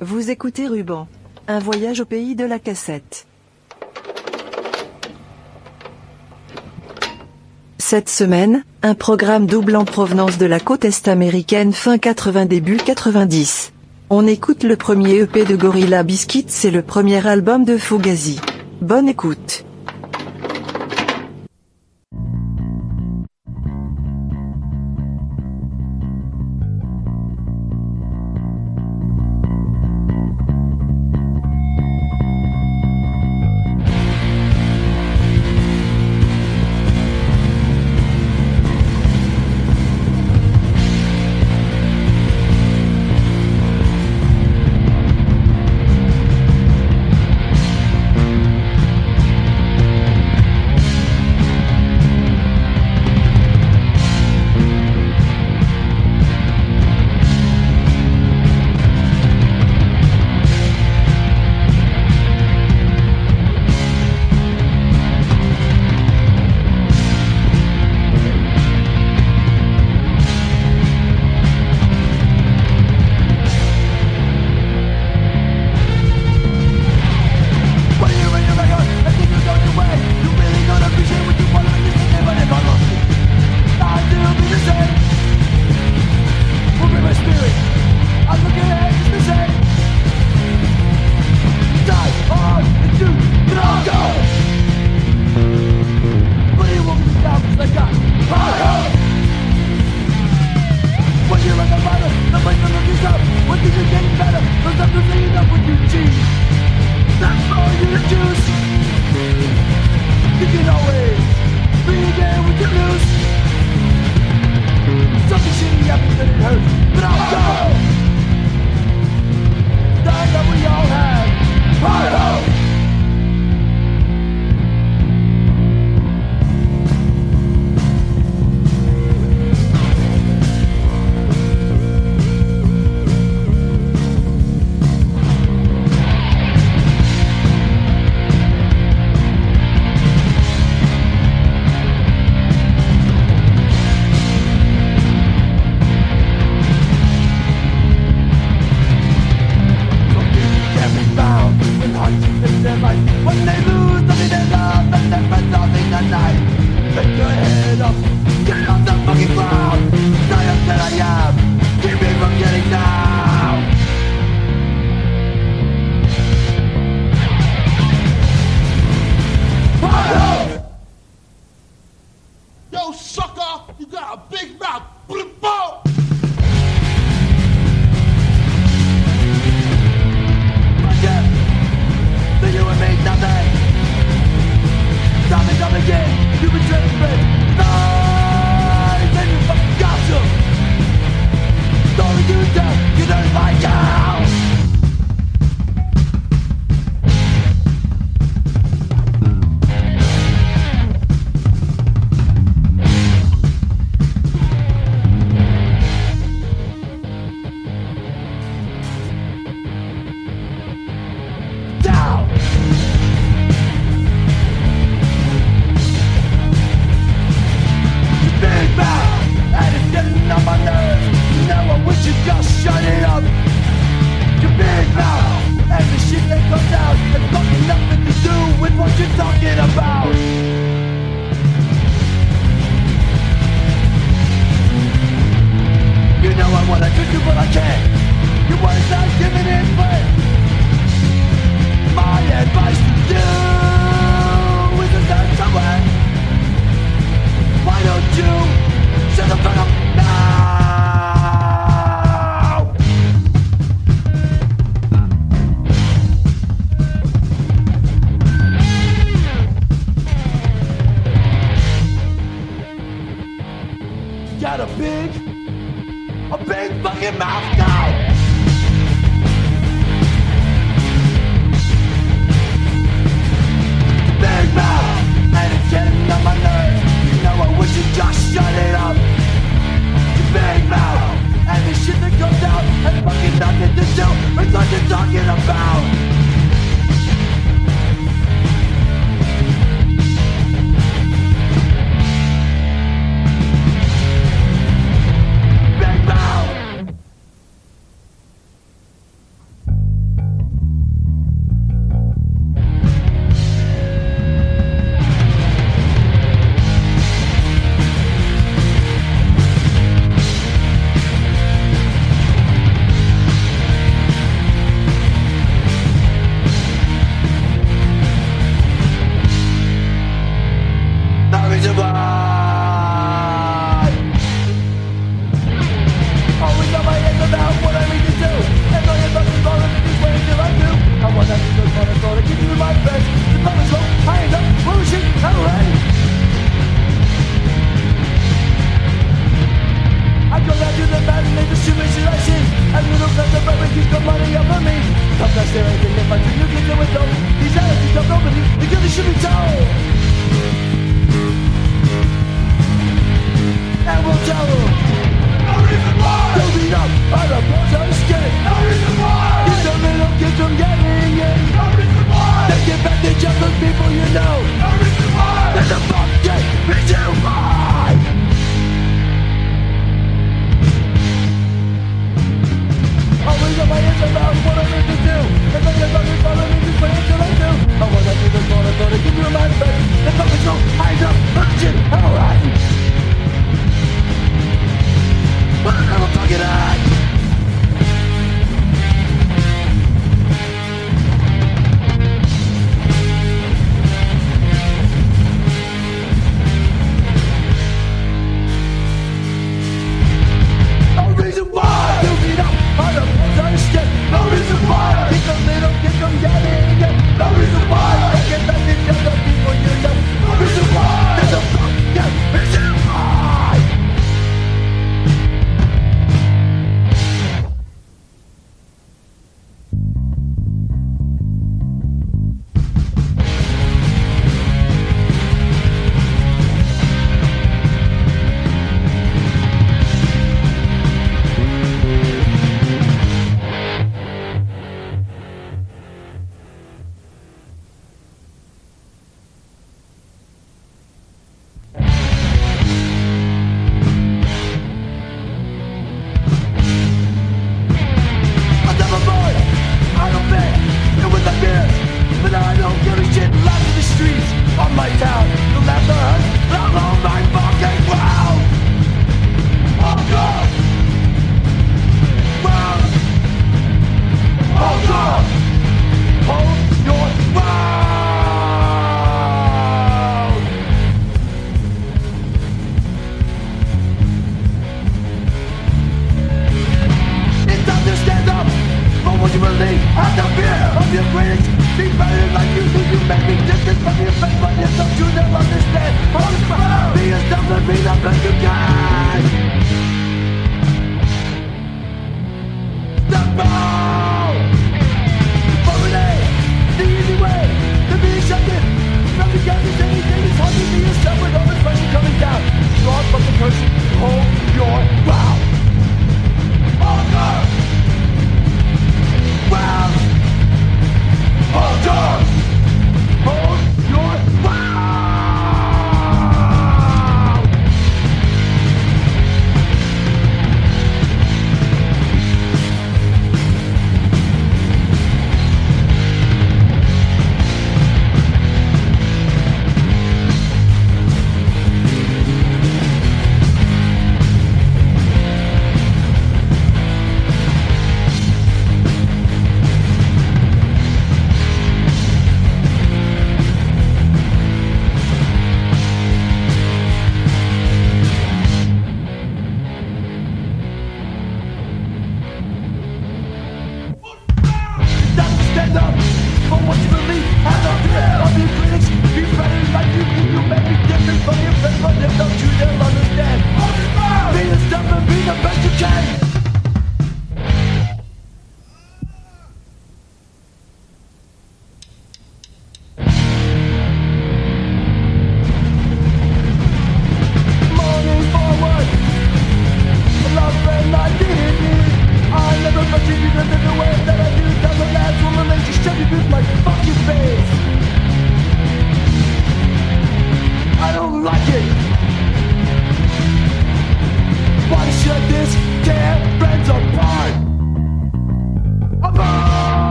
Vous écoutez Ruban. Un voyage au pays de la cassette. Cette semaine, un programme double en provenance de la côte est américaine fin 80 début 90. On écoute le premier EP de Gorilla Biscuit, c'est le premier album de Fugazi. Bonne écoute. fucking mouth down. Big mouth, and it's getting on my nerves. You know I wish you'd just shut it up. You big mouth, and the shit that comes out, has fucking nothing to do. with what you're talking about.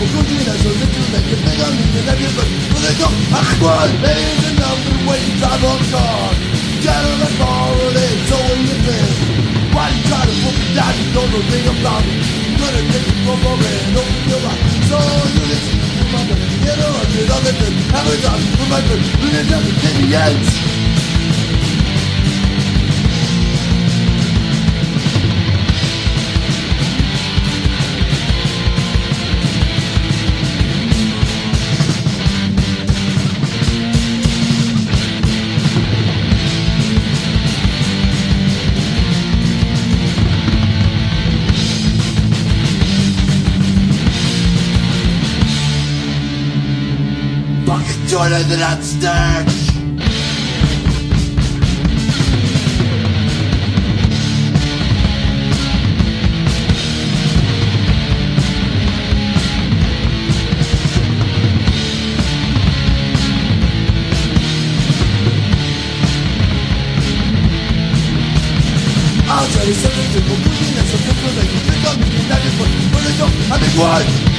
موجودين أجوزة الملك بيغم من أبيض ولكم أخوان Ain't another way to drive a car Get on the car or they towing your fist Why you try to put me down, you don't know a thing about me You're gonna take me from a man, open your eyes So you listen to my man, get a hundred other things Have a job with my friend, look at everything, yes shorter than that stack. I'll tell you something simple, putting in some people that you think I'm meaning that is what you put it up and